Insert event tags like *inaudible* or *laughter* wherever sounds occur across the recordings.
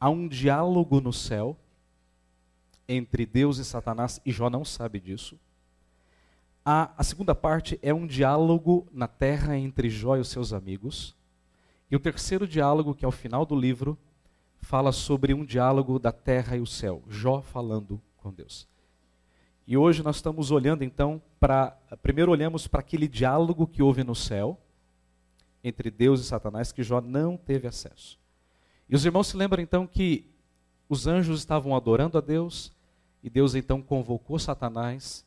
há um diálogo no céu entre Deus e Satanás, e Jó não sabe disso. A, a segunda parte é um diálogo na terra entre Jó e os seus amigos. E o terceiro diálogo, que é o final do livro, fala sobre um diálogo da terra e o céu. Jó falando com Deus. E hoje nós estamos olhando então para. Primeiro olhamos para aquele diálogo que houve no céu, entre Deus e Satanás, que Jó não teve acesso. E os irmãos se lembram então que os anjos estavam adorando a Deus, e Deus então convocou Satanás,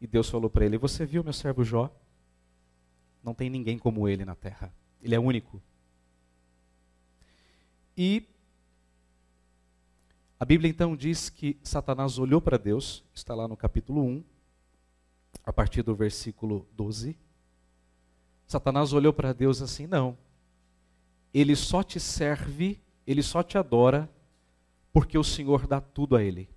e Deus falou para ele: Você viu meu servo Jó? Não tem ninguém como ele na terra, ele é único. E a Bíblia então diz que Satanás olhou para Deus, está lá no capítulo 1, a partir do versículo 12. Satanás olhou para Deus assim: não, ele só te serve, ele só te adora, porque o Senhor dá tudo a ele.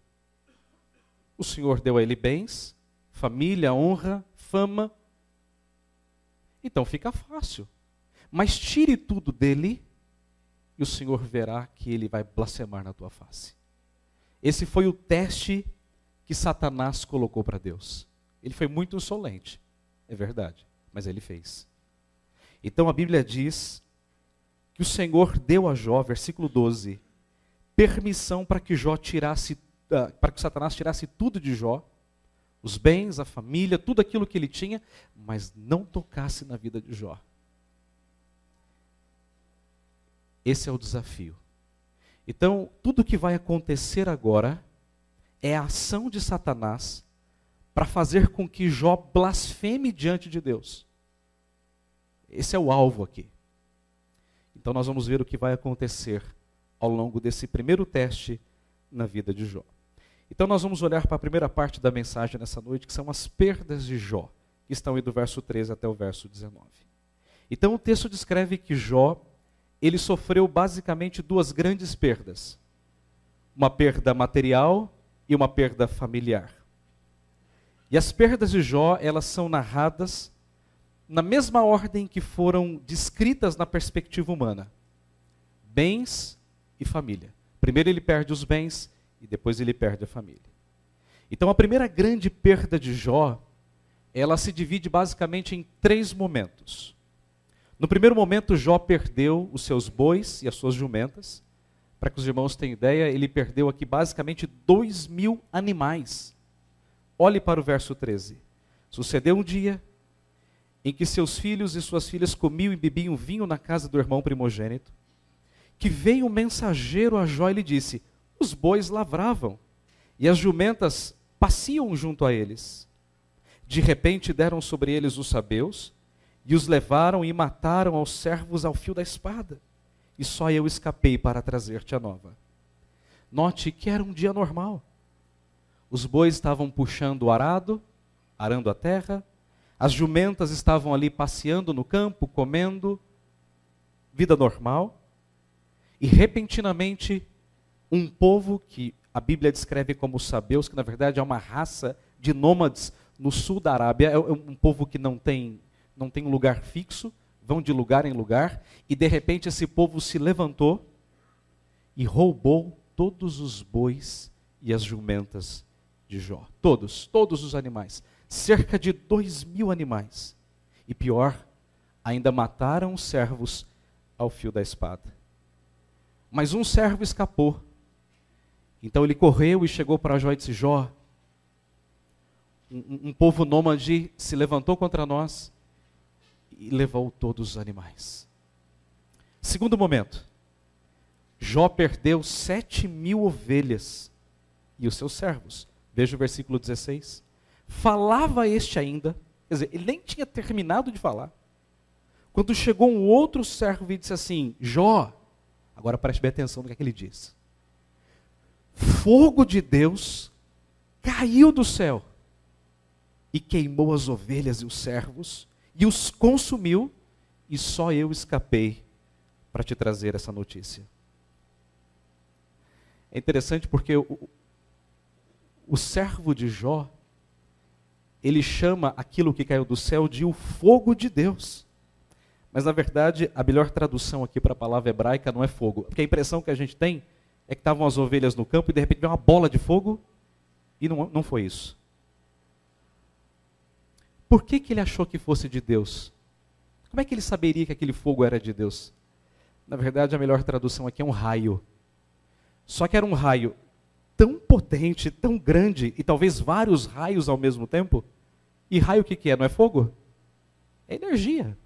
O Senhor deu a ele bens, família, honra, fama. Então fica fácil. Mas tire tudo dele e o Senhor verá que ele vai blasfemar na tua face. Esse foi o teste que Satanás colocou para Deus. Ele foi muito insolente, é verdade, mas ele fez. Então a Bíblia diz que o Senhor deu a Jó, versículo 12, permissão para que Jó tirasse, uh, para que Satanás tirasse tudo de Jó, os bens, a família, tudo aquilo que ele tinha, mas não tocasse na vida de Jó. Esse é o desafio. Então, tudo que vai acontecer agora é a ação de Satanás para fazer com que Jó blasfeme diante de Deus. Esse é o alvo aqui. Então, nós vamos ver o que vai acontecer ao longo desse primeiro teste na vida de Jó. Então, nós vamos olhar para a primeira parte da mensagem nessa noite, que são as perdas de Jó, que estão aí do verso 13 até o verso 19. Então, o texto descreve que Jó ele sofreu basicamente duas grandes perdas: uma perda material e uma perda familiar. E as perdas de Jó, elas são narradas na mesma ordem que foram descritas na perspectiva humana: bens e família. Primeiro ele perde os bens e depois ele perde a família. Então a primeira grande perda de Jó, ela se divide basicamente em três momentos. No primeiro momento, Jó perdeu os seus bois e as suas jumentas. Para que os irmãos tenham ideia, ele perdeu aqui basicamente dois mil animais. Olhe para o verso 13. Sucedeu um dia em que seus filhos e suas filhas comiam e bebiam vinho na casa do irmão primogênito, que veio um mensageiro a Jó e lhe disse: Os bois lavravam e as jumentas passiam junto a eles. De repente deram sobre eles os sabeus e os levaram e mataram aos servos ao fio da espada. E só eu escapei para trazer-te a nova. Note que era um dia normal. Os bois estavam puxando o arado, arando a terra, as jumentas estavam ali passeando no campo, comendo, vida normal. E repentinamente, um povo que a Bíblia descreve como sabeus, que na verdade é uma raça de nômades no sul da Arábia, é um povo que não tem não tem um lugar fixo, vão de lugar em lugar, e de repente esse povo se levantou e roubou todos os bois e as jumentas de Jó. Todos, todos os animais. Cerca de dois mil animais. E pior, ainda mataram os servos ao fio da espada. Mas um servo escapou. Então ele correu e chegou para Jó e disse: Jó, um, um povo nômade se levantou contra nós e levou todos os animais. Segundo momento, Jó perdeu sete mil ovelhas e os seus servos. Veja o versículo 16. Falava este ainda, quer dizer, ele nem tinha terminado de falar. Quando chegou um outro servo e disse assim: Jó, agora preste bem atenção no que, é que ele diz. Fogo de Deus caiu do céu e queimou as ovelhas e os servos e os consumiu, e só eu escapei para te trazer essa notícia. É interessante porque o, o servo de Jó, ele chama aquilo que caiu do céu de o fogo de Deus. Mas na verdade, a melhor tradução aqui para a palavra hebraica não é fogo, porque a impressão que a gente tem é que estavam as ovelhas no campo e de repente veio uma bola de fogo? E não, não foi isso. Por que, que ele achou que fosse de Deus? Como é que ele saberia que aquele fogo era de Deus? Na verdade, a melhor tradução aqui é um raio. Só que era um raio tão potente, tão grande, e talvez vários raios ao mesmo tempo. E raio o que, que é? Não é fogo? É energia.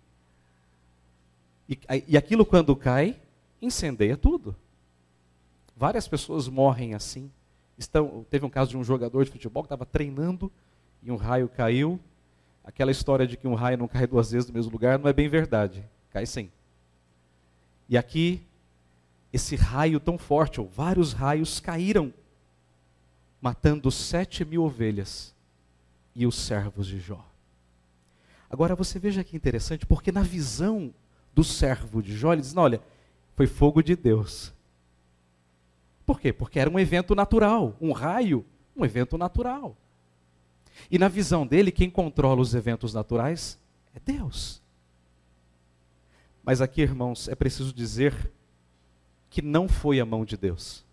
E, e aquilo, quando cai, incendeia tudo. Várias pessoas morrem assim. Estão, teve um caso de um jogador de futebol que estava treinando e um raio caiu. Aquela história de que um raio não cai duas vezes no mesmo lugar não é bem verdade. Cai sim. E aqui, esse raio tão forte, ou vários raios, caíram, matando sete mil ovelhas e os servos de Jó. Agora você veja que interessante, porque na visão do servo de Jó, ele diz: olha, foi fogo de Deus. Por quê? Porque era um evento natural, um raio, um evento natural. E na visão dele, quem controla os eventos naturais é Deus. Mas aqui, irmãos, é preciso dizer que não foi a mão de Deus.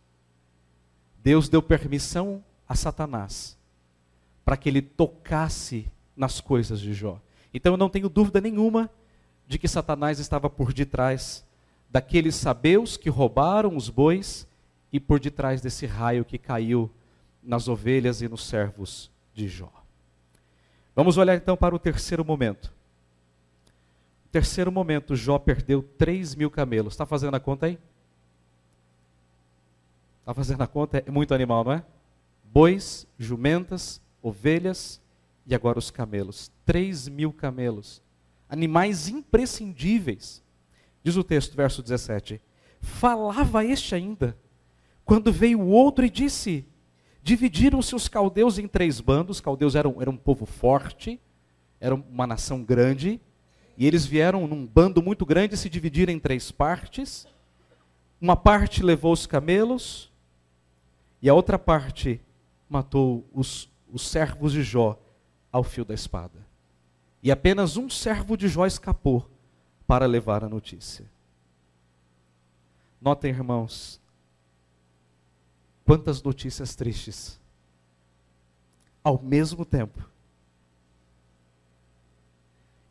Deus deu permissão a Satanás para que ele tocasse nas coisas de Jó. Então eu não tenho dúvida nenhuma de que Satanás estava por detrás daqueles sabeus que roubaram os bois e por detrás desse raio que caiu nas ovelhas e nos servos de Jó. Vamos olhar então para o terceiro momento. Terceiro momento, Jó perdeu 3 mil camelos. Está fazendo a conta aí? Está fazendo a conta? É muito animal, não é? Bois, jumentas, ovelhas e agora os camelos. 3 mil camelos. Animais imprescindíveis. Diz o texto, verso 17: Falava este ainda, quando veio o outro e disse: Dividiram-se os caldeus em três bandos. Os caldeus eram, eram um povo forte, era uma nação grande, e eles vieram num bando muito grande se dividiram em três partes. Uma parte levou os camelos, e a outra parte matou os, os servos de Jó ao fio da espada. E apenas um servo de Jó escapou para levar a notícia. Notem, irmãos, quantas notícias tristes ao mesmo tempo.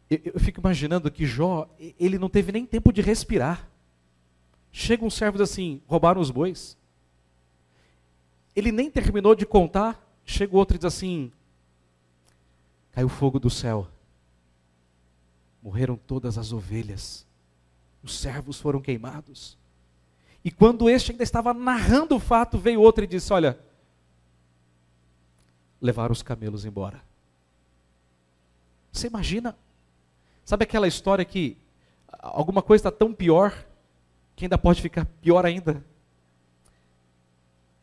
Eu, eu, fico imaginando que Jó, ele não teve nem tempo de respirar. Chega um servo assim: roubaram os bois. Ele nem terminou de contar, chega outro e diz assim: caiu fogo do céu. Morreram todas as ovelhas. Os servos foram queimados. E quando este ainda estava narrando o fato, veio outro e disse: Olha, levaram os camelos embora. Você imagina? Sabe aquela história que alguma coisa está tão pior que ainda pode ficar pior ainda?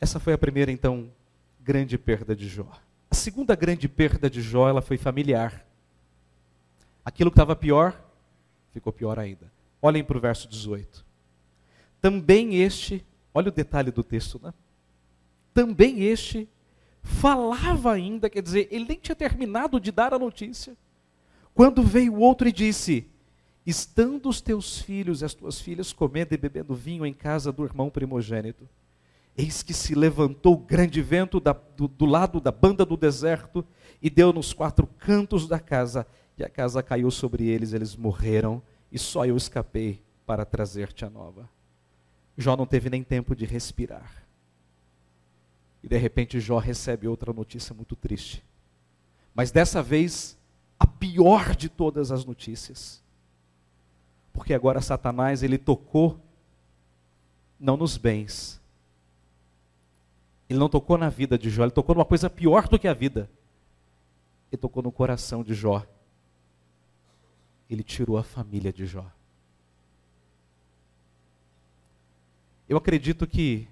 Essa foi a primeira, então, grande perda de Jó. A segunda grande perda de Jó, ela foi familiar. Aquilo que estava pior, ficou pior ainda. Olhem para o verso 18. Também este, olha o detalhe do texto, né? Também este falava ainda, quer dizer, ele nem tinha terminado de dar a notícia. Quando veio o outro e disse: Estando os teus filhos e as tuas filhas comendo e bebendo vinho em casa do irmão primogênito, eis que se levantou grande vento da, do, do lado da banda do deserto e deu nos quatro cantos da casa, e a casa caiu sobre eles, eles morreram, e só eu escapei para trazer-te a nova. Jó não teve nem tempo de respirar. E de repente Jó recebe outra notícia muito triste. Mas dessa vez, a pior de todas as notícias. Porque agora Satanás, ele tocou não nos bens. Ele não tocou na vida de Jó, ele tocou numa coisa pior do que a vida. Ele tocou no coração de Jó. Ele tirou a família de Jó. Eu acredito que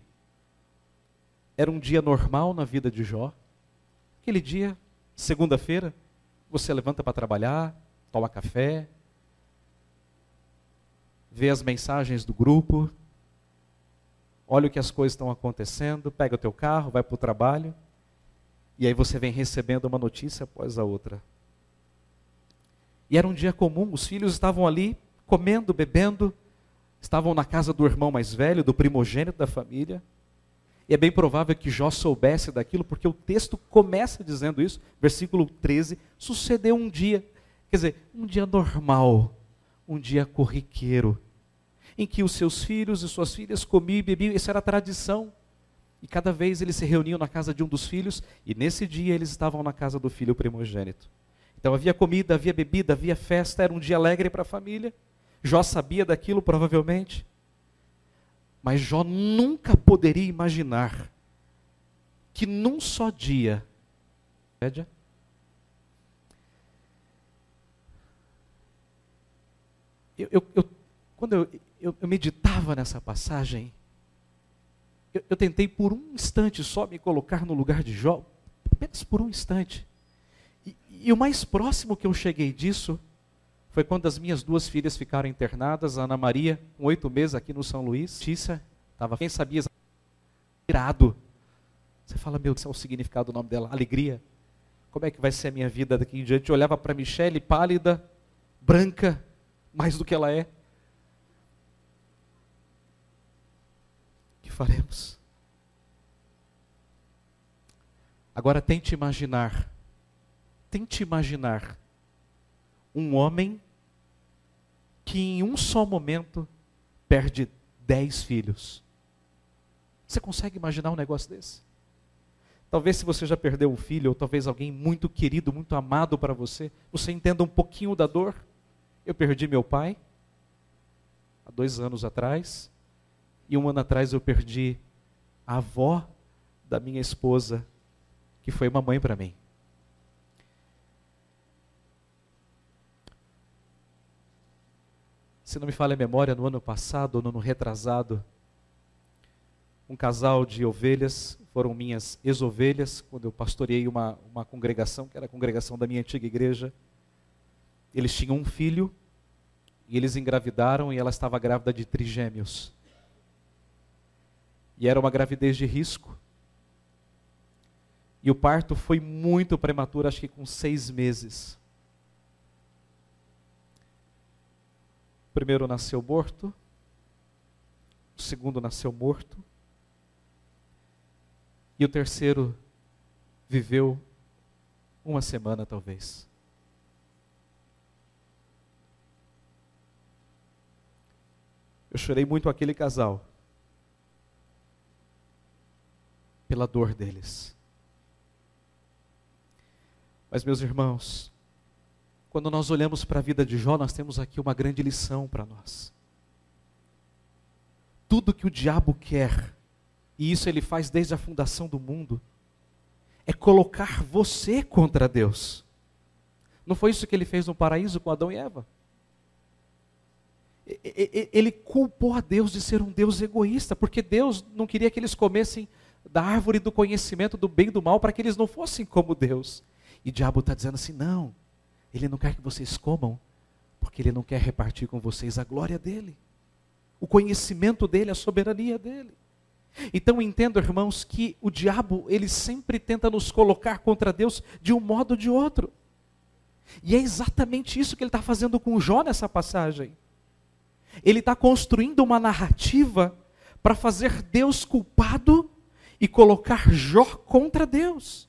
era um dia normal na vida de Jó. Aquele dia, segunda-feira, você levanta para trabalhar, toma café, vê as mensagens do grupo, olha o que as coisas estão acontecendo, pega o teu carro, vai para o trabalho, e aí você vem recebendo uma notícia após a outra. E era um dia comum, os filhos estavam ali comendo, bebendo, estavam na casa do irmão mais velho, do primogênito da família, E é bem provável que Jó soubesse daquilo, porque o texto começa dizendo isso, versículo 13: sucedeu um dia, quer dizer, um dia normal, um dia corriqueiro, em que os seus filhos e suas filhas comiam e bebiam, isso era tradição. E cada vez eles se reuniam na casa de um dos filhos, e nesse dia eles estavam na casa do filho primogênito. Então havia comida, havia bebida, havia festa, era um dia alegre para a família. Jó sabia daquilo provavelmente. Mas Jó nunca poderia imaginar que num só dia, eu, eu, eu quando eu, eu, eu, meditava nessa passagem, eu, eu tentei por um instante só me colocar no lugar de Jó, apenas por um instante. E, e o mais próximo que eu cheguei disso foi quando as minhas duas filhas ficaram internadas, a Ana Maria, com oito meses aqui no São Luís, Tícia, estava, quem sabia, irado. Você fala, meu Deus, é o significado do nome dela, alegria. Como é que vai ser a minha vida daqui em diante? Eu olhava para Michelle, pálida, branca, mais do que ela é. Que faremos? Agora tente imaginar, tente imaginar um homem que em um só momento perde dez filhos. Você consegue imaginar um negócio desse? Talvez se você já perdeu um filho, ou talvez alguém muito querido, muito amado para você, você entenda um pouquinho da dor. Eu perdi meu pai há dois anos atrás, e um ano atrás eu perdi a avó da minha esposa, que foi uma mãe para mim. se não me falha a memória, no ano passado ou no ano retrasado, um casal de ovelhas, foram minhas ex-ovelhas, quando eu pastoreei uma, uma congregação, que era a congregação da minha antiga igreja. Eles tinham um filho, e eles engravidaram, e ela estava grávida de trigêmeos. E era uma gravidez de risco. E o parto foi muito prematuro, acho que com seis meses. O primeiro nasceu morto, o segundo nasceu morto, e o terceiro viveu uma semana talvez. Eu chorei muito aquele casal pela dor deles. Mas, meus irmãos, quando nós olhamos para a vida de Jó, nós temos aqui uma grande lição para nós. Tudo que o diabo quer, e isso ele faz desde a fundação do mundo, é colocar você contra Deus. Não foi isso que ele fez no paraíso com Adão e Eva? Ele culpou a Deus de ser um Deus egoísta, porque Deus não queria que eles comessem da árvore do conhecimento do bem e do mal para que eles não fossem como Deus. E o diabo está dizendo assim: não, ele não quer que vocês comam, porque Ele não quer repartir com vocês a glória dele, o conhecimento dele, a soberania dele. Então entendo, irmãos, que o diabo, ele sempre tenta nos colocar contra Deus de um modo ou de outro. E é exatamente isso que ele está fazendo com Jó nessa passagem. Ele está construindo uma narrativa para fazer Deus culpado e colocar Jó contra Deus.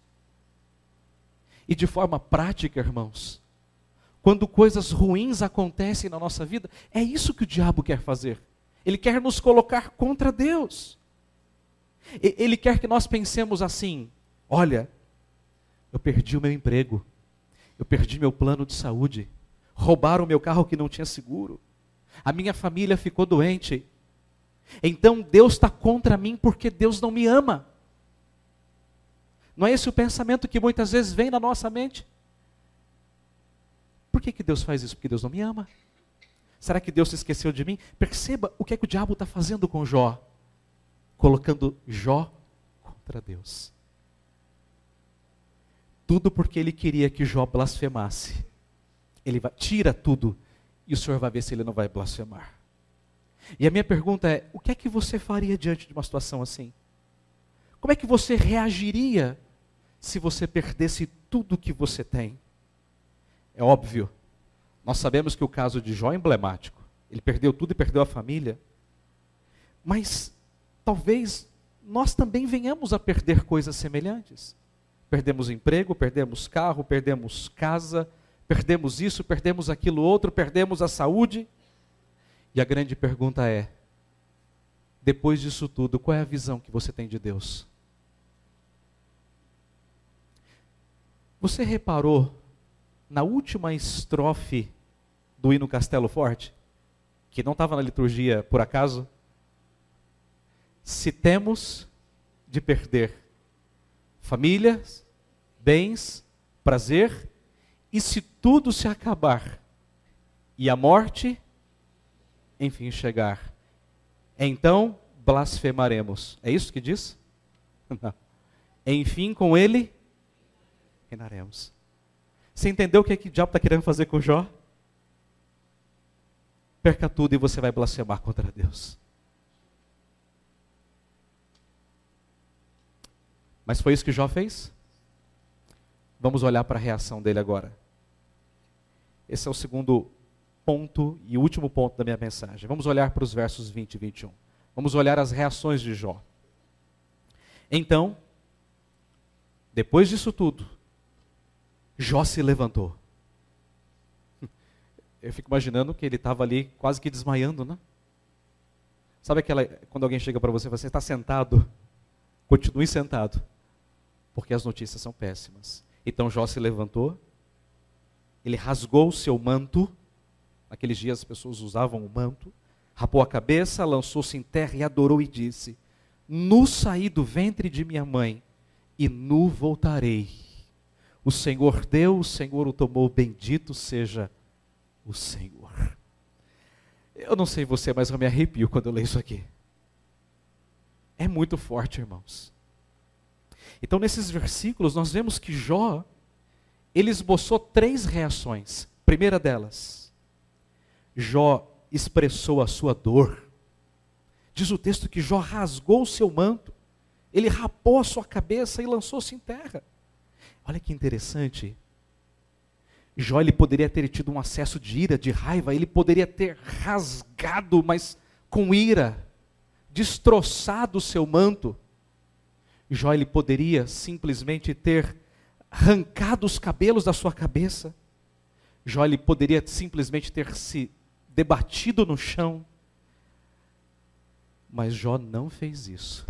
E de forma prática, irmãos, quando coisas ruins acontecem na nossa vida, é isso que o diabo quer fazer. Ele quer nos colocar contra Deus. Ele quer que nós pensemos assim: olha, eu perdi o meu emprego, eu perdi meu plano de saúde, roubaram o meu carro que não tinha seguro, a minha família ficou doente. Então Deus está contra mim porque Deus não me ama. Não é esse o pensamento que muitas vezes vem na nossa mente? Por que, que Deus faz isso? Porque Deus não me ama. Será que Deus se esqueceu de mim? Perceba o que é que o diabo está fazendo com Jó. Colocando Jó contra Deus. Tudo porque ele queria que Jó blasfemasse. Ele vai, tira tudo e o Senhor vai ver se ele não vai blasfemar. E a minha pergunta é: o que é que você faria diante de uma situação assim? Como é que você reagiria se você perdesse tudo que você tem? É óbvio. Nós sabemos que o caso de Jó é emblemático. Ele perdeu tudo e perdeu a família. Mas talvez nós também venhamos a perder coisas semelhantes. Perdemos emprego, perdemos carro, perdemos casa, perdemos isso, perdemos aquilo outro, perdemos a saúde. E a grande pergunta é: depois disso tudo, qual é a visão que você tem de Deus? Você reparou na última estrofe do hino Castelo Forte, que não estava na liturgia por acaso? Se temos de perder famílias, bens, prazer, e se tudo se acabar e a morte, enfim, chegar, então blasfemaremos. É isso que diz? *laughs* Não. Enfim, com ele reinaremos. Você entendeu o que, é que o diabo está querendo fazer com Jó? Perca tudo e você vai blasfemar contra Deus. Mas foi isso que Jó fez? Vamos olhar para a reação dele agora. Esse é o segundo ponto e último ponto da minha mensagem. Vamos olhar para os versos 20 e 21. Vamos olhar as reações de Jó. Então, depois disso tudo, Jó se levantou. *laughs* Eu fico imaginando que ele estava ali quase que desmaiando, né? Sabe aquela quando alguém chega para você você está sentado? Continue sentado, porque as notícias são péssimas. Então Jó se levantou, ele rasgou o seu manto. Naqueles dias as pessoas usavam o manto, rapou a cabeça, lançou-se em terra e adorou e disse: Nu saí do ventre de minha mãe e nu voltarei. O Senhor deu, o Senhor o tomou, bendito seja o Senhor. Eu não sei você, mas eu me arrepio quando eu leio isso aqui. É muito forte, irmãos. Então, nesses versículos, nós vemos que Jó, ele esboçou três reações. Primeira delas, Jó expressou a sua dor. Diz o texto que Jó rasgou o seu manto, ele rapou a sua cabeça e lançou-se em terra. Olha que interessante. Jó ele poderia ter tido um acesso de ira, de raiva, ele poderia ter rasgado, mas com ira, destroçado o seu manto. Jó ele poderia simplesmente ter arrancado os cabelos da sua cabeça. Jó ele poderia simplesmente ter se debatido no chão. Mas Jó não fez isso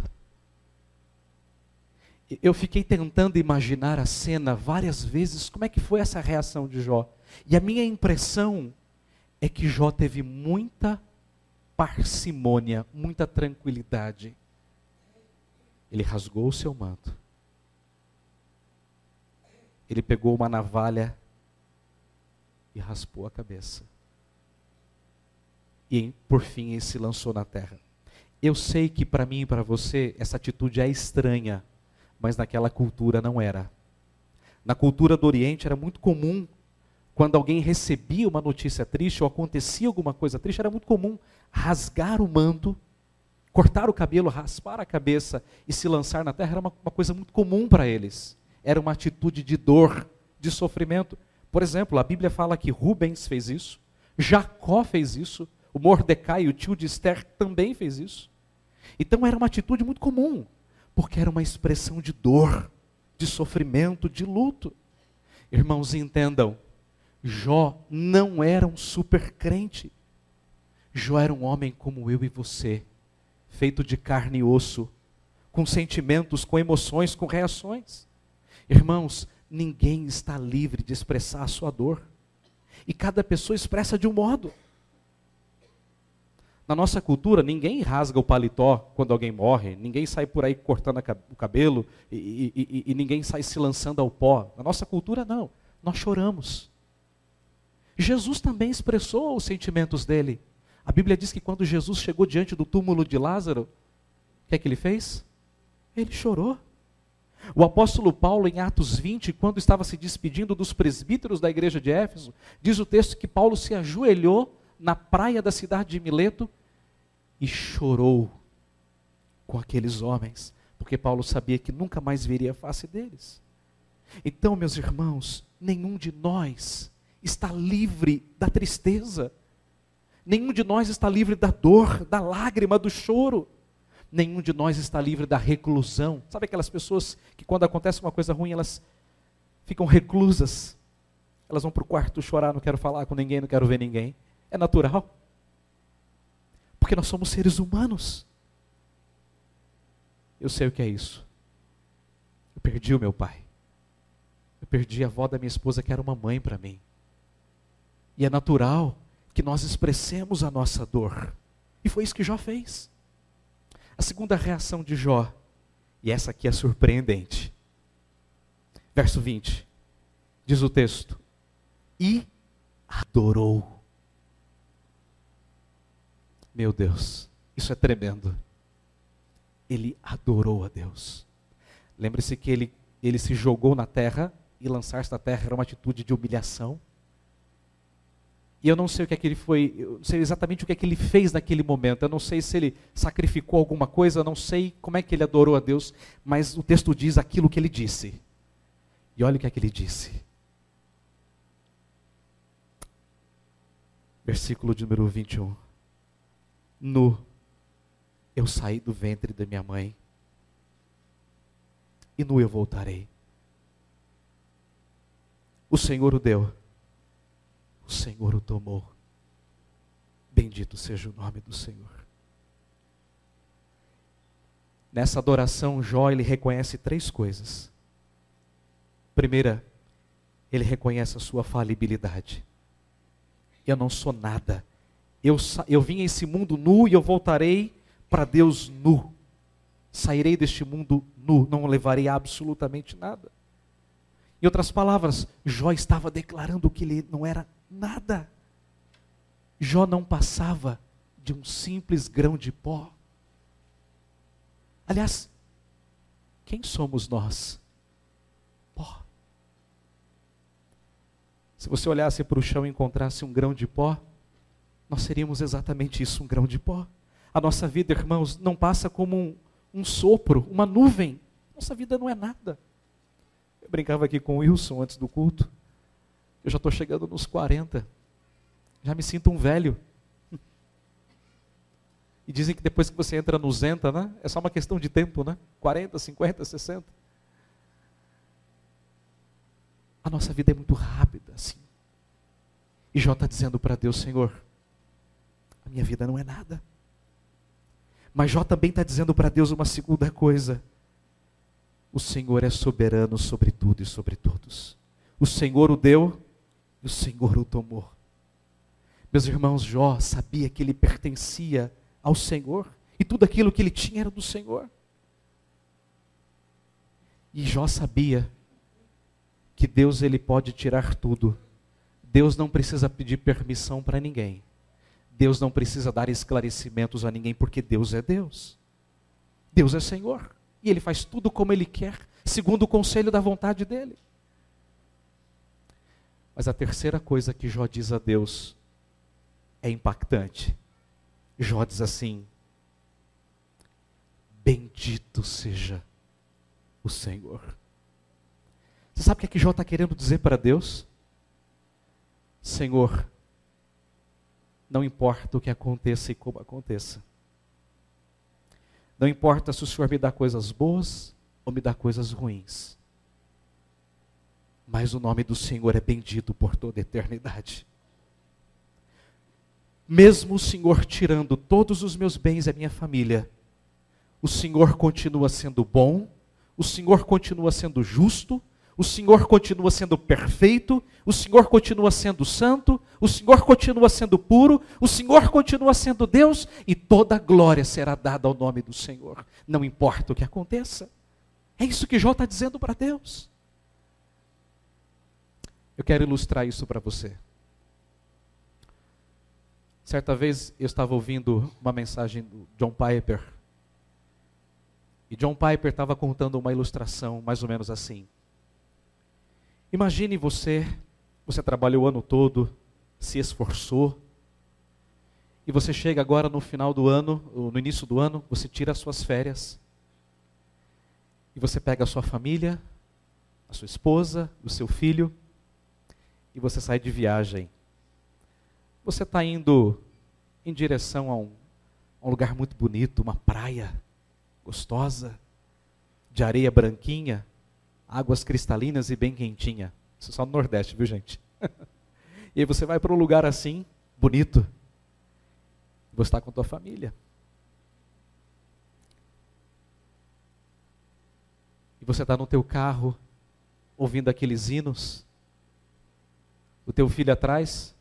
eu fiquei tentando imaginar a cena várias vezes, como é que foi essa reação de Jó. E a minha impressão é que Jó teve muita parcimônia, muita tranquilidade. Ele rasgou o seu manto. Ele pegou uma navalha e raspou a cabeça. E por fim ele se lançou na terra. Eu sei que para mim e para você essa atitude é estranha mas naquela cultura não era. Na cultura do Oriente era muito comum, quando alguém recebia uma notícia triste ou acontecia alguma coisa triste, era muito comum rasgar o manto, cortar o cabelo, raspar a cabeça e se lançar na terra. Era uma, uma coisa muito comum para eles. Era uma atitude de dor, de sofrimento. Por exemplo, a Bíblia fala que Rubens fez isso, Jacó fez isso, o Mordecai, o tio de Esther, também fez isso. Então era uma atitude muito comum porque era uma expressão de dor, de sofrimento, de luto. Irmãos, entendam, Jó não era um super crente. Jó era um homem como eu e você, feito de carne e osso, com sentimentos, com emoções, com reações. Irmãos, ninguém está livre de expressar a sua dor. E cada pessoa expressa de um modo. Na nossa cultura, ninguém rasga o paletó quando alguém morre, ninguém sai por aí cortando o cabelo e, e, e, ninguém sai se lançando ao pó. Na nossa cultura, não. Nós choramos. Jesus também expressou os sentimentos dele. A Bíblia diz que quando Jesus chegou diante do túmulo de Lázaro, o que é que ele fez? Ele chorou. O apóstolo Paulo, em Atos 20, quando estava se despedindo dos presbíteros da igreja de Éfeso, diz o texto que Paulo se ajoelhou na praia da cidade de Mileto e chorou com aqueles homens, porque Paulo sabia que nunca mais veria a face deles. Então, meus irmãos, nenhum de nós está livre da tristeza, nenhum de nós está livre da dor, da lágrima, do choro. Nenhum de nós está livre da reclusão. Sabe aquelas pessoas que, quando acontece uma coisa ruim, elas ficam reclusas? Elas vão para o quarto chorar, não quero falar com ninguém, não quero ver ninguém. É natural. Porque nós somos seres humanos. Eu sei o que é isso. Eu perdi o meu pai. Eu perdi a avó da minha esposa, que era uma mãe para mim. E é natural que nós expressemos a nossa dor. E foi isso que Jó fez. A segunda reação de Jó, e essa aqui é surpreendente. Verso 20, diz o texto: E adorou. Meu Deus, isso é tremendo. Ele adorou a Deus. Lembre-se que ele, ele se jogou na terra e lançar-se da terra era uma atitude de humilhação. E eu não sei o que é que ele foi, eu não sei exatamente o que é que ele fez naquele momento. Eu não sei se ele sacrificou alguma coisa, eu não sei como é que ele adorou a Deus, mas o texto diz aquilo que ele disse. E olha o que é que ele disse. Versículo de número 21. Nu eu saí do ventre da minha mãe, e nu eu voltarei. O Senhor o deu o Senhor o tomou. Bendito seja o nome do Senhor. Nessa adoração, Jó ele reconhece três coisas. Primeira, ele reconhece a sua falibilidade. Eu não sou nada. Eu, eu vim a esse mundo nu e eu voltarei para Deus nu. Sairei deste mundo nu, não levarei absolutamente nada. Em outras palavras, Jó estava declarando que ele não era Nada. Jó não passava de um simples grão de pó. Aliás, quem somos nós? Pó. Se você olhasse para o chão e encontrasse um grão de pó, nós seríamos exatamente isso, um grão de pó. A nossa vida, irmãos, não passa como um, um sopro, uma nuvem. Nossa vida não é nada. Eu brincava aqui com o Wilson antes do culto. Eu já estou chegando nos 40. Já me sinto um velho. *laughs* E dizem que depois que você entra nos 90, né? É só uma questão de tempo, né? 40, 50, 60. A nossa vida é muito rápida, assim. E Jó está dizendo para Deus, Senhor, minha vida não é nada. Mas Jó também está dizendo para Deus uma segunda coisa. O Senhor é soberano sobre tudo e sobre todos. O Senhor o deu, e o Senhor o tomou. Meus irmãos, Jó sabia que ele pertencia ao Senhor e tudo aquilo que ele tinha era do Senhor. E Jó sabia que Deus ele pode tirar tudo. Deus não precisa pedir permissão para ninguém. Deus não precisa dar esclarecimentos a ninguém porque Deus é Deus. Deus é Senhor e ele faz tudo como ele quer, segundo o conselho da vontade dele. Mas a terceira coisa que Jó diz a Deus é impactante. Jó diz assim: Bendito seja o Senhor. Você sabe o que, é que Jó está querendo dizer para Deus? Senhor, não importa o que aconteça e como aconteça. Não importa se o Senhor me dá coisas boas ou me dá coisas ruins mas o nome do Senhor é bendito por toda a eternidade. Mesmo o Senhor tirando todos os meus bens e a minha família, o Senhor continua sendo bom, o Senhor continua sendo justo, o Senhor continua sendo perfeito, o Senhor continua sendo santo, o Senhor continua sendo puro, o Senhor continua sendo Deus e toda a glória será dada ao nome do Senhor, não importa o que aconteça. É isso que Jó está dizendo para Deus. Eu quero ilustrar isso para você. Certa vez eu estava ouvindo uma mensagem do John Piper. E John Piper estava contando uma ilustração mais ou menos assim. Imagine você, você trabalhou o ano todo, se esforçou, e você chega agora no final do ano, no início do ano, você tira as suas férias, e você pega a sua família, a sua esposa, o seu filho, e você sai de viagem. Você está indo em direção a um, a um lugar muito bonito, uma praia. gostosa, de areia branquinha, águas cristalinas e bem quentinha. Isso só no Nordeste, viu gente? *laughs* e aí você vai para um lugar assim, bonito. Você está com a tua família. E você está no teu carro, ouvindo aqueles hinos. O teu filho atrás,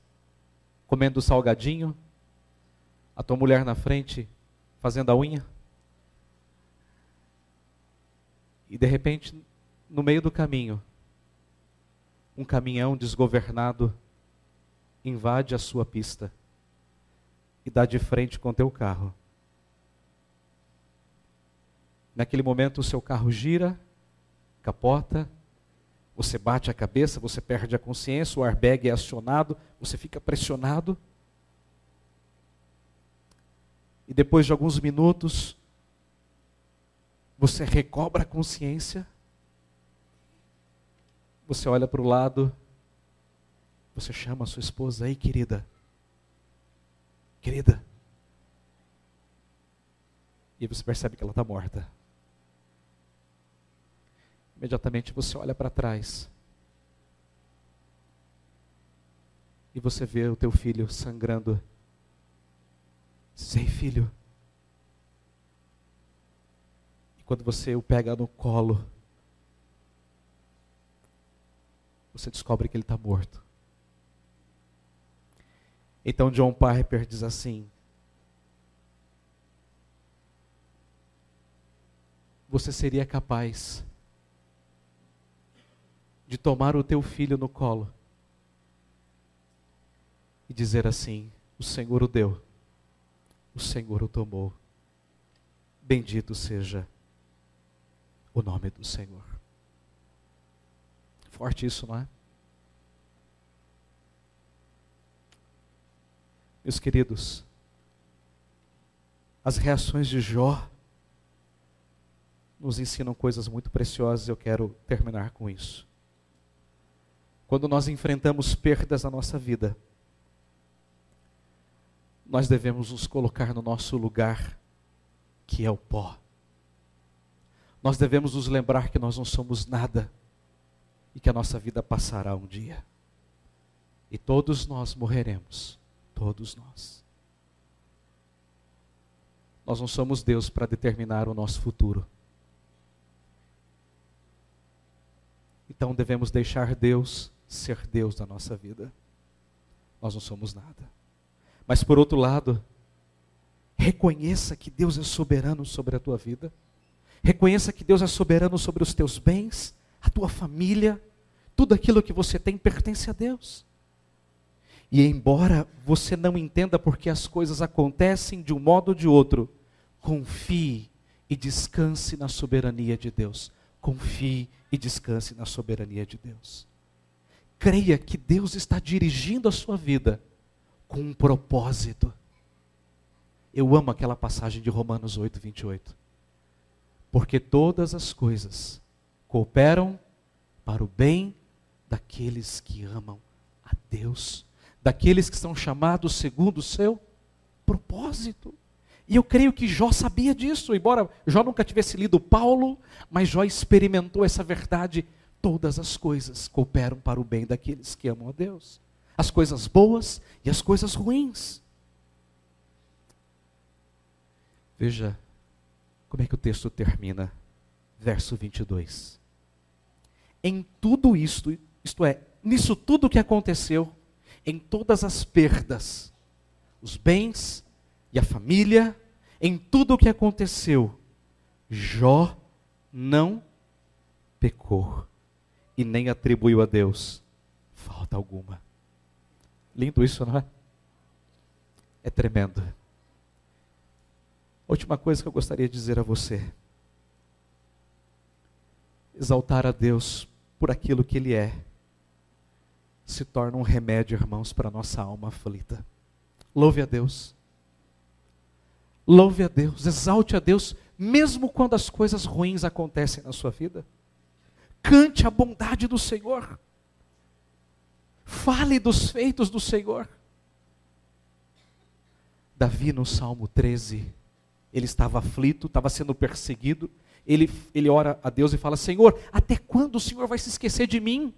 comendo salgadinho. A tua mulher na frente, fazendo a unha. E de repente, no meio do caminho, um caminhão desgovernado invade a sua pista e dá de frente com teu carro. Naquele momento o seu carro gira, capota, você bate a cabeça, você perde a consciência, o airbag é acionado, você fica pressionado. E depois de alguns minutos, você recobra a consciência, você olha para o lado, você chama a sua esposa, aí querida, querida. E você percebe que ela está morta. Imediatamente você olha para trás. E você vê o teu filho sangrando. Sei, filho. E quando você o pega no colo, você descobre que ele está morto. Então John Piper diz assim: Você seria capaz de tomar o teu filho no colo e dizer assim: O Senhor o deu, o Senhor o tomou. Bendito seja o nome do Senhor. Forte isso, não é? Meus queridos, as reações de Jó nos ensinam coisas muito preciosas, eu quero terminar com isso. Quando nós enfrentamos perdas na nossa vida, nós devemos nos colocar no nosso lugar, que é o pó. Nós devemos nos lembrar que nós não somos nada e que a nossa vida passará um dia. E todos nós morreremos, todos nós. Nós não somos Deus para determinar o nosso futuro. Então devemos deixar Deus ser Deus na nossa vida. Nós não somos nada. Mas por outro lado, reconheça que Deus é soberano sobre a tua vida. Reconheça que Deus é soberano sobre os teus bens, a tua família, tudo aquilo que você tem pertence a Deus. E embora você não entenda porque as coisas acontecem de um modo ou de outro, confie e descanse na soberania de Deus. Confie e descanse na soberania de Deus creia que Deus está dirigindo a sua vida com um propósito. Eu amo aquela passagem de Romanos 8, 28. Porque todas as coisas cooperam para o bem daqueles que amam a Deus, daqueles que são chamados segundo o seu propósito. E eu creio que Jó sabia disso, embora Jó nunca tivesse lido Paulo, mas Jó experimentou essa verdade todas as coisas cooperam para o bem daqueles que amam a Deus. As coisas boas e as coisas ruins. Veja como é que o texto termina. Verso 22. Em tudo isto, isto é, nisso tudo que aconteceu, em todas as perdas, os bens e a família, em tudo o que aconteceu, Jó não pecou e nem atribuiu a Deus falta alguma. Lindo isso, não é? É tremendo. Última coisa que eu gostaria de dizer a você: exaltar a Deus por aquilo que Ele é, se torna um remédio, irmãos, para a nossa alma aflita. Louve a Deus. Louve a Deus, exalte a Deus, mesmo quando as coisas ruins acontecem na sua vida. Cante a bondade do Senhor. Fale dos feitos do Senhor. Davi, no Salmo 13, Ele estava aflito, estava sendo perseguido. Ele, ele ora a Deus e fala: Senhor, até quando o Senhor vai se esquecer de mim?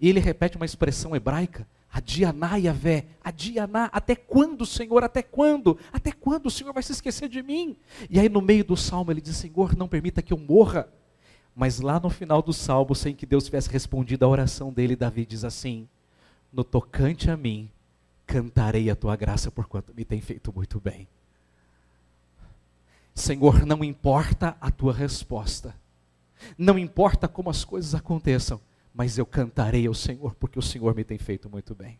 E ele repete uma expressão hebraica: Adianá, Yahvé, Adianá, até quando, Senhor, até quando? Até quando o Senhor vai se esquecer de mim? E aí no meio do salmo ele diz, Senhor, não permita que eu morra. Mas lá no final do salmo, sem que Deus tivesse respondido a oração dele, Davi diz assim, no tocante a mim, cantarei a tua graça por quanto me tem feito muito bem. Senhor, não importa a tua resposta, não importa como as coisas aconteçam, mas eu cantarei ao Senhor, porque o Senhor me tem feito muito bem.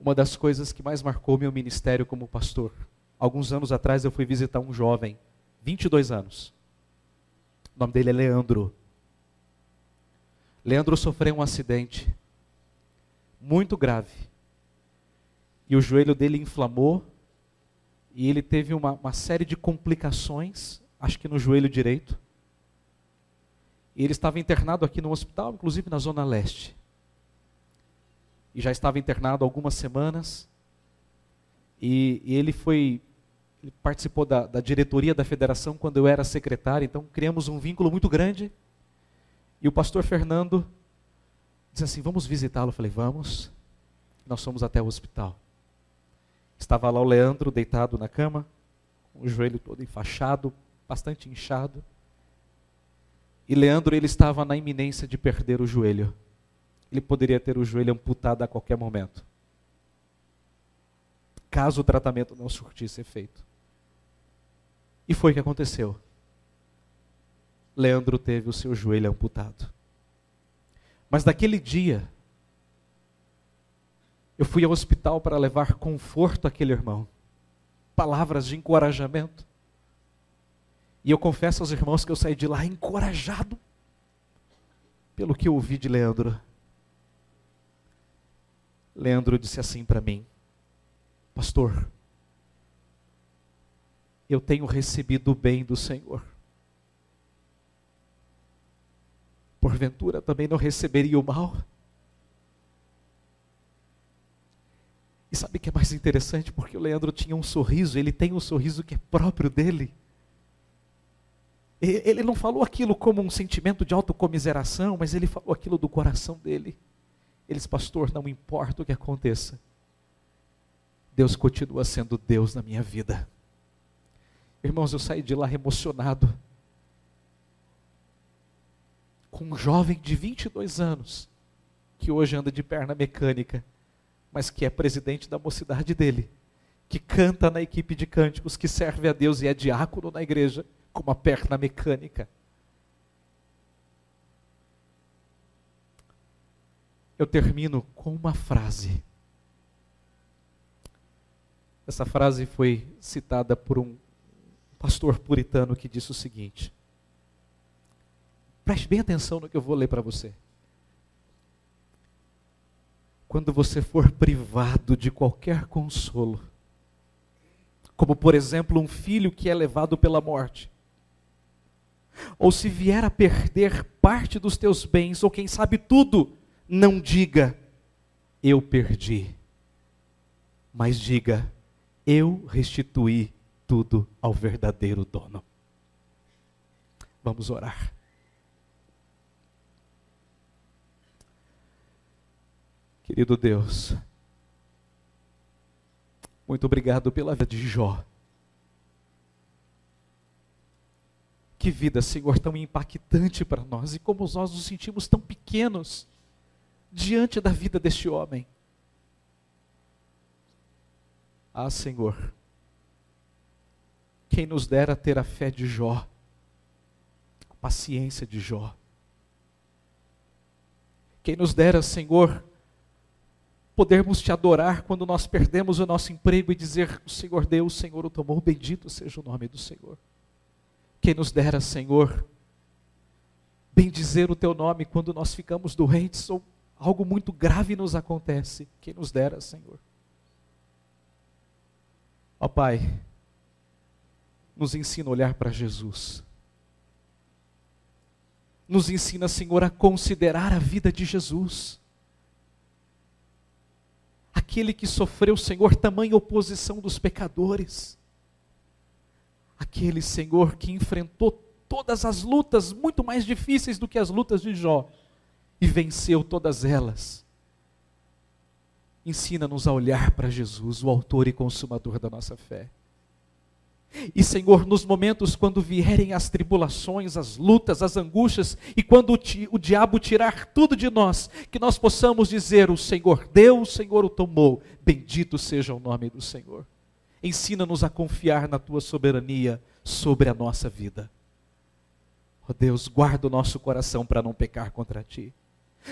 Uma das coisas que mais marcou meu ministério como pastor, alguns anos atrás eu fui visitar um jovem, 22 anos. O nome dele é Leandro. Leandro sofreu um acidente muito grave. E o joelho dele inflamou, e ele teve uma, uma série de complicações, acho que no joelho direito. E ele estava internado aqui no hospital, inclusive na Zona Leste. E já estava internado algumas semanas. E, e ele foi. Ele participou da, da diretoria da federação quando eu era secretário, então criamos um vínculo muito grande. E o pastor Fernando disse assim: Vamos visitá-lo. Eu falei: Vamos. Nós fomos até o hospital. Estava lá o Leandro deitado na cama, com o joelho todo enfaixado, bastante inchado. E Leandro ele estava na iminência de perder o joelho. Ele poderia ter o joelho amputado a qualquer momento. Caso o tratamento não surtisse efeito. E foi o que aconteceu. Leandro teve o seu joelho amputado. Mas naquele dia, eu fui ao hospital para levar conforto àquele irmão, palavras de encorajamento. E eu confesso aos irmãos que eu saí de lá encorajado pelo que eu ouvi de Leandro. Leandro disse assim para mim: Pastor, eu tenho recebido o bem do Senhor. Porventura também não receberia o mal? E sabe o que é mais interessante? Porque o Leandro tinha um sorriso, ele tem um sorriso que é próprio dele. Ele não falou aquilo como um sentimento de autocomiseração, mas ele falou aquilo do coração dele. Ele disse, pastor, não importa o que aconteça, Deus continua sendo Deus na minha vida. Irmãos, eu saí de lá emocionado. Com um jovem de 22 anos, que hoje anda de perna mecânica, mas que é presidente da mocidade dele, que canta na equipe de cânticos, que serve a Deus e é diácono na igreja com uma perna mecânica. Eu termino com uma frase. Essa frase foi citada por um pastor puritano que disse o seguinte: Preste bem atenção no que eu vou ler para você. Quando você for privado de qualquer consolo, como por exemplo um filho que é levado pela morte, ou se vier a perder parte dos teus bens, ou quem sabe tudo, não diga, eu perdi. Mas diga, eu restituí tudo ao verdadeiro dono. Vamos orar. Querido Deus, muito obrigado pela vida de Jó. Que vida, Senhor, tão impactante para nós e como nós nos sentimos tão pequenos diante da vida deste homem. Ah, Senhor, quem nos dera ter a fé de Jó, a paciência de Jó. Quem nos dera, Senhor, podermos te adorar quando nós perdemos o nosso emprego e dizer: Senhor deu, o Senhor o tomou, bendito seja o nome do Senhor. Quem nos dera, Senhor, bendizer o teu nome quando nós ficamos doentes ou algo muito grave nos acontece. Quem nos dera, Senhor. Ó Pai, nos ensina a olhar para Jesus. Nos ensina, Senhor, a considerar a vida de Jesus. Aquele que sofreu, Senhor, tamanha oposição dos pecadores, aquele, Senhor, que enfrentou todas as lutas, muito mais difíceis do que as lutas de Jó, e venceu todas elas. Ensina-nos a olhar para Jesus, o Autor e Consumador da nossa fé. E Senhor, nos momentos quando vierem as tribulações, as lutas, as angústias, e quando o, o, diabo tirar tudo de nós, que nós possamos dizer: O Senhor deu, o Senhor o tomou, bendito seja o nome do Senhor. Ensina-nos a confiar na tua soberania sobre a nossa vida. Ó oh Deus, guarda o nosso coração para não pecar contra ti.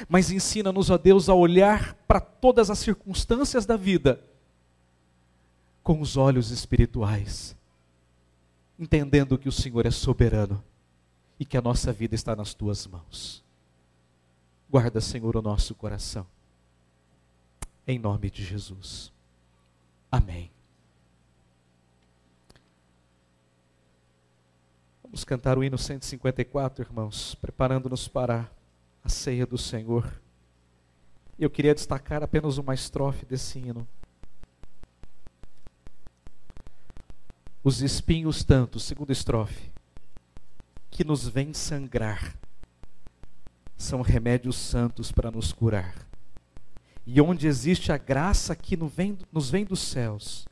Mas ensina-nos, ó Deus, a olhar para todas as circunstâncias da vida com os olhos espirituais entendendo que o Senhor é soberano e que a nossa vida está nas tuas mãos. Guarda, Senhor, o nosso coração. Em nome de Jesus. Amém. Vamos cantar o hino 154, irmãos, preparando-nos para a ceia do Senhor. Eu queria destacar apenas uma estrofe desse hino. Os espinhos tanto, segunda estrofe, que nos vêm sangrar, são remédios santos para nos curar. E onde existe a graça que nos vem dos céus,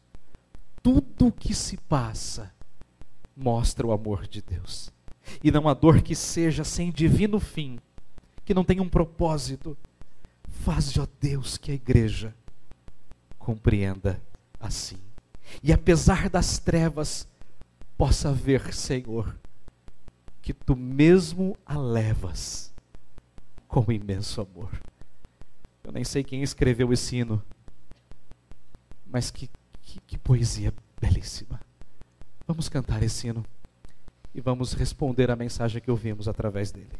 tudo o que se passa mostra o amor de Deus. E não há dor que seja sem divino fim, que não tenha um propósito. Faz, ó Deus, que a igreja compreenda assim e apesar das trevas, possa ver, Senhor, que tu mesmo a levas com imenso amor. Eu nem sei quem escreveu esse hino, mas que, que, que poesia belíssima. Vamos cantar esse hino e vamos responder à mensagem que ouvimos através dele.